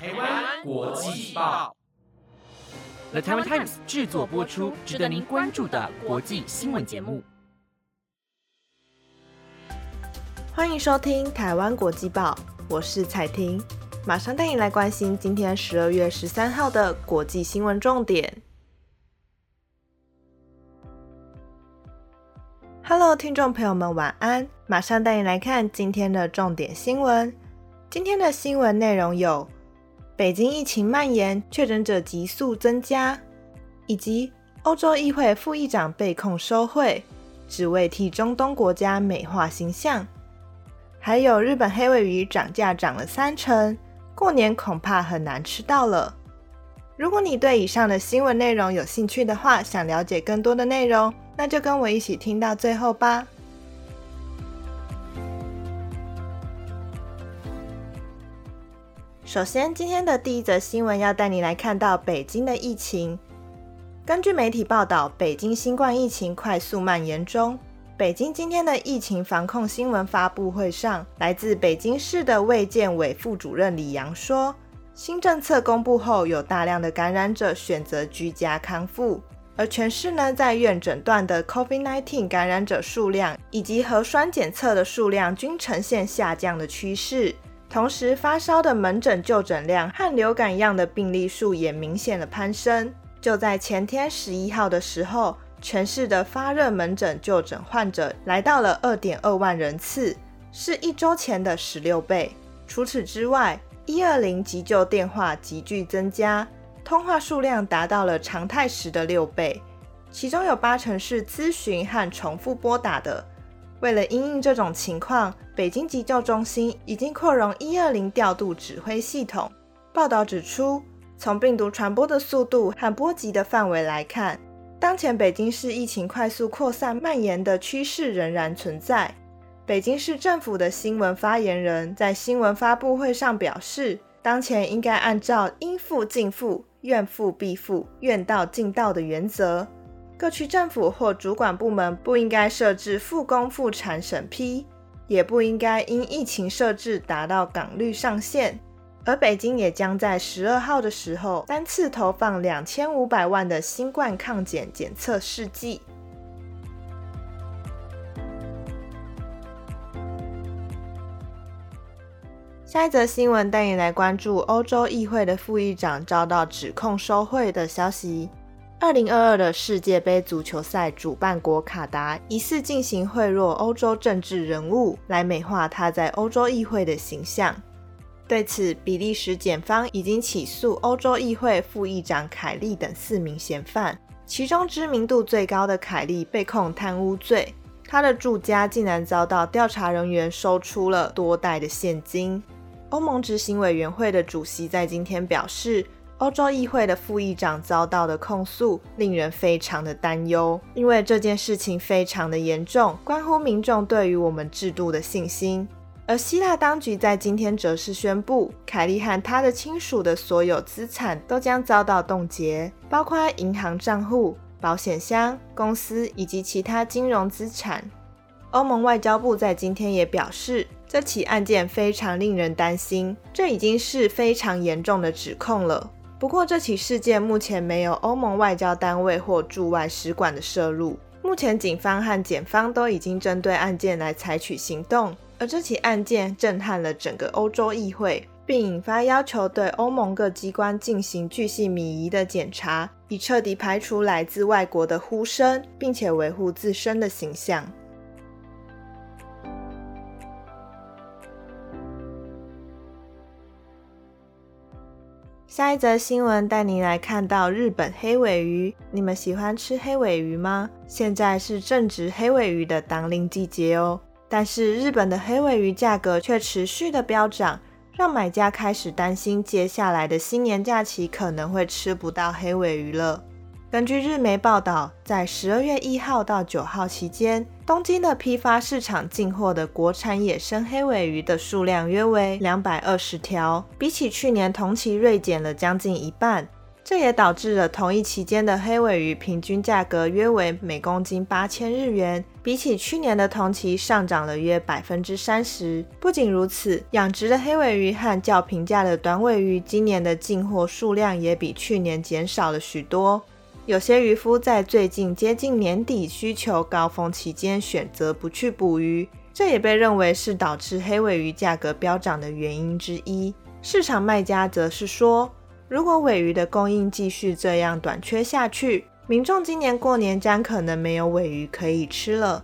台湾国际报，The Taiwan Times 制作播出，值得您关注的国际新闻节目。欢迎收听《台湾国际报》，我是彩婷，马上带你来关心今天十二月十三号的国际新闻重点。Hello，听众朋友们，晚安！马上带你来看今天的重点新闻。今天的新闻内容有。北京疫情蔓延，确诊者急速增加，以及欧洲议会副议长被控收贿，只为替中东国家美化形象。还有日本黑尾鱼涨价涨了三成，过年恐怕很难吃到了。如果你对以上的新闻内容有兴趣的话，想了解更多的内容，那就跟我一起听到最后吧。首先，今天的第一则新闻要带你来看到北京的疫情。根据媒体报道，北京新冠疫情快速蔓延中。北京今天的疫情防控新闻发布会上，来自北京市的卫健委副主任李阳说，新政策公布后，有大量的感染者选择居家康复，而全市呢在院诊断的 COVID-19 感染者数量以及核酸检测的数量均呈现下降的趋势。同时，发烧的门诊就诊量和流感样的病例数也明显的攀升。就在前天十一号的时候，全市的发热门诊就诊患者来到了二点二万人次，是一周前的十六倍。除此之外，一二零急救电话急剧增加，通话数量达到了常态时的六倍，其中有八成是咨询和重复拨打的。为了因应这种情况，北京急救中心已经扩容一二零调度指挥系统。报道指出，从病毒传播的速度和波及的范围来看，当前北京市疫情快速扩散蔓延的趋势仍然存在。北京市政府的新闻发言人，在新闻发布会上表示，当前应该按照应付尽付、愿付必付、愿到尽到的原则。各区政府或主管部门不应该设置复工复产审批，也不应该因疫情设置达到港率上限。而北京也将在十二号的时候单次投放两千五百万的新冠抗检检测试剂。下一则新闻带你来关注欧洲议会的副议长遭到指控收贿的消息。二零二二的世界杯足球赛主办国卡达疑似进行贿赂欧洲政治人物，来美化他在欧洲议会的形象。对此，比利时检方已经起诉欧洲议会副议长凯利等四名嫌犯，其中知名度最高的凯利被控贪污罪，他的住家竟然遭到调查人员搜出了多袋的现金。欧盟执行委员会的主席在今天表示。欧洲议会的副议长遭到的控诉令人非常的担忧，因为这件事情非常的严重，关乎民众对于我们制度的信心。而希腊当局在今天则是宣布，凯利和他的亲属的所有资产都将遭到冻结，包括银行账户、保险箱、公司以及其他金融资产。欧盟外交部在今天也表示，这起案件非常令人担心，这已经是非常严重的指控了。不过，这起事件目前没有欧盟外交单位或驻外使馆的涉入。目前，警方和检方都已经针对案件来采取行动。而这起案件震撼了整个欧洲议会，并引发要求对欧盟各机关进行巨细靡遗的检查，以彻底排除来自外国的呼声，并且维护自身的形象。下一则新闻带您来看到日本黑尾鱼。你们喜欢吃黑尾鱼吗？现在是正值黑尾鱼的当令季节哦。但是日本的黑尾鱼价格却持续的飙涨，让买家开始担心接下来的新年假期可能会吃不到黑尾鱼了。根据日媒报道，在十二月一号到九号期间，东京的批发市场进货的国产野生黑尾鱼的数量约为两百二十条，比起去年同期锐减了将近一半。这也导致了同一期间的黑尾鱼平均价格约为每公斤八千日元，比起去年的同期上涨了约百分之三十。不仅如此，养殖的黑尾鱼和较平价的短尾鱼今年的进货数量也比去年减少了许多。有些渔夫在最近接近年底需求高峰期间选择不去捕鱼，这也被认为是导致黑尾鱼价格飙涨的原因之一。市场卖家则是说，如果尾鱼的供应继续这样短缺下去，民众今年过年将可能没有尾鱼可以吃了。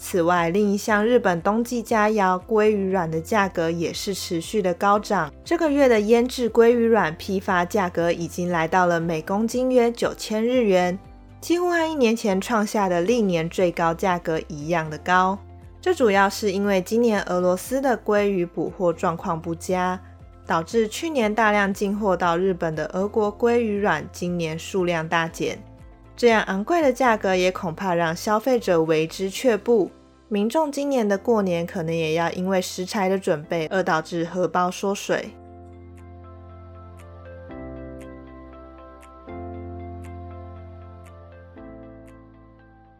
此外，另一项日本冬季佳肴鲑鱼卵的价格也是持续的高涨。这个月的腌制鲑鱼卵批发价格已经来到了每公斤约九千日元，几乎和一年前创下的历年最高价格一样的高。这主要是因为今年俄罗斯的鲑鱼捕获状况不佳，导致去年大量进货到日本的俄国鲑鱼卵今年数量大减。这样昂贵的价格也恐怕让消费者为之却步，民众今年的过年可能也要因为食材的准备而导致荷包缩水。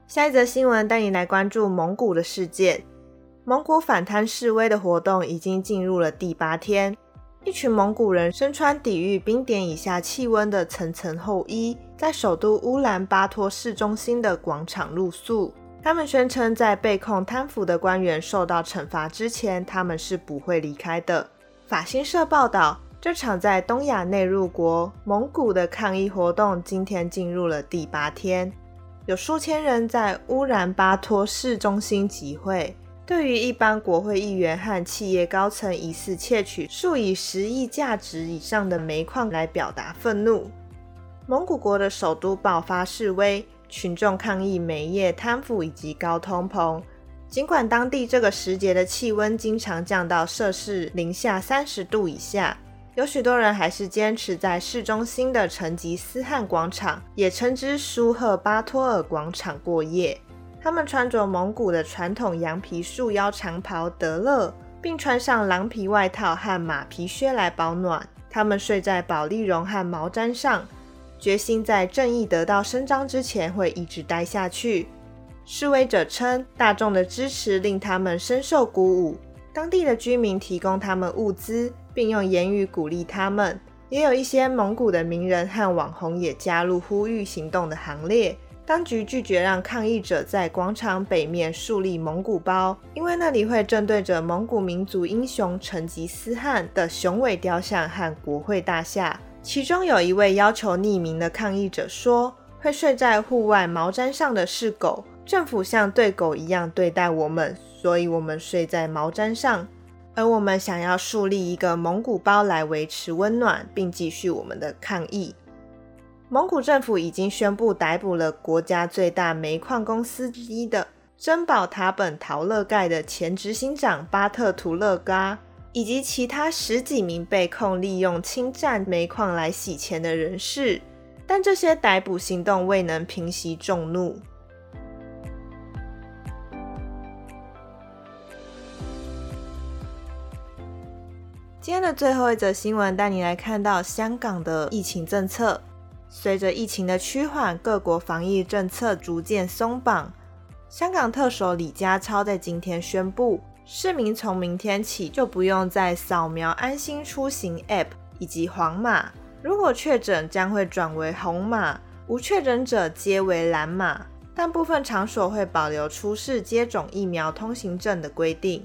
下一则新闻带你来关注蒙古的事件。蒙古反贪示威的活动已经进入了第八天。一群蒙古人身穿抵御冰点以下气温的层层厚衣，在首都乌兰巴托市中心的广场露宿。他们宣称，在被控贪腐的官员受到惩罚之前，他们是不会离开的。法新社报道，这场在东亚内陆国蒙古的抗议活动今天进入了第八天，有数千人在乌兰巴托市中心集会。对于一般国会议员和企业高层疑似窃取数以十亿价值以上的煤矿来表达愤怒，蒙古国的首都爆发示威，群众抗议煤业贪腐以及高通膨。尽管当地这个时节的气温经常降到摄氏零下三十度以下，有许多人还是坚持在市中心的成吉思汗广场，也称之舒赫巴托尔广场过夜。他们穿着蒙古的传统羊皮束腰长袍德勒，并穿上狼皮外套和马皮靴来保暖。他们睡在宝丽绒和毛毡上，决心在正义得到伸张之前会一直待下去。示威者称，大众的支持令他们深受鼓舞。当地的居民提供他们物资，并用言语鼓励他们。也有一些蒙古的名人和网红也加入呼吁行动的行列。当局拒绝让抗议者在广场北面树立蒙古包，因为那里会正对着蒙古民族英雄成吉思汗的雄伟雕像和国会大厦。其中有一位要求匿名的抗议者说：“会睡在户外毛毡上的是狗，政府像对狗一样对待我们，所以我们睡在毛毡上。而我们想要树立一个蒙古包来维持温暖，并继续我们的抗议。”蒙古政府已经宣布逮捕了国家最大煤矿公司之一的珍宝塔本陶勒盖的前执行长巴特图勒嘎，以及其他十几名被控利用侵占煤矿来洗钱的人士，但这些逮捕行动未能平息众怒。今天的最后一则新闻，带你来看到香港的疫情政策。随着疫情的趋缓，各国防疫政策逐渐松绑。香港特首李家超在今天宣布，市民从明天起就不用再扫描安心出行 App 以及黄码，如果确诊将会转为红码，无确诊者皆为蓝码。但部分场所会保留出示接种疫苗通行证的规定。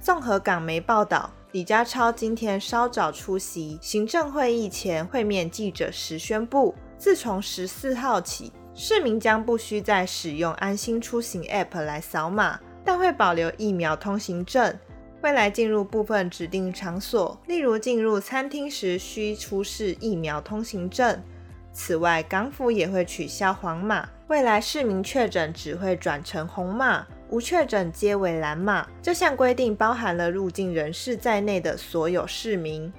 综合港媒报道。李家超今天稍早出席行政会议前会面记者时宣布，自从十四号起，市民将不需再使用安心出行 App 来扫码，但会保留疫苗通行证。未来进入部分指定场所，例如进入餐厅时，需出示疫苗通行证。此外，港府也会取消黄码，未来市民确诊只会转成红码。无确诊皆为蓝码，这项规定包含了入境人士在内的所有市民。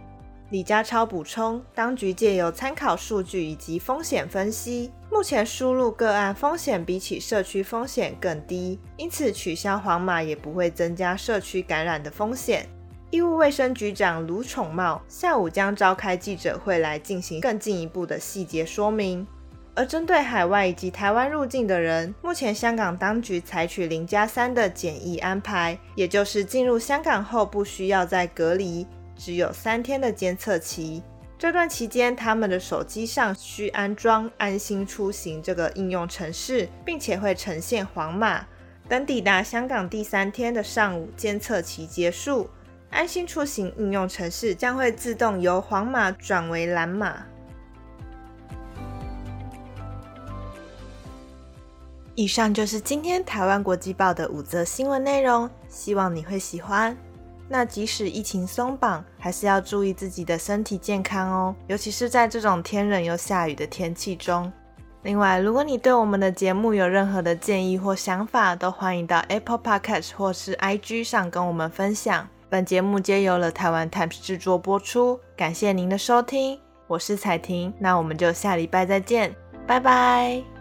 李家超补充，当局借由参考数据以及风险分析，目前输入个案风险比起社区风险更低，因此取消黄码也不会增加社区感染的风险。医务卫生局长卢宠茂下午将召开记者会来进行更进一步的细节说明。而针对海外以及台湾入境的人，目前香港当局采取零加三的检疫安排，也就是进入香港后不需要再隔离，只有三天的监测期。这段期间，他们的手机上需安装“安心出行”这个应用程式，并且会呈现黄码。等抵达香港第三天的上午，监测期结束，安心出行应用程式将会自动由黄码转为蓝码。以上就是今天台湾国际报的五则新闻内容，希望你会喜欢。那即使疫情松绑，还是要注意自己的身体健康哦，尤其是在这种天冷又下雨的天气中。另外，如果你对我们的节目有任何的建议或想法，都欢迎到 Apple Podcast 或是 IG 上跟我们分享。本节目皆由了台湾 Times 制作播出，感谢您的收听，我是彩婷，那我们就下礼拜再见，拜拜。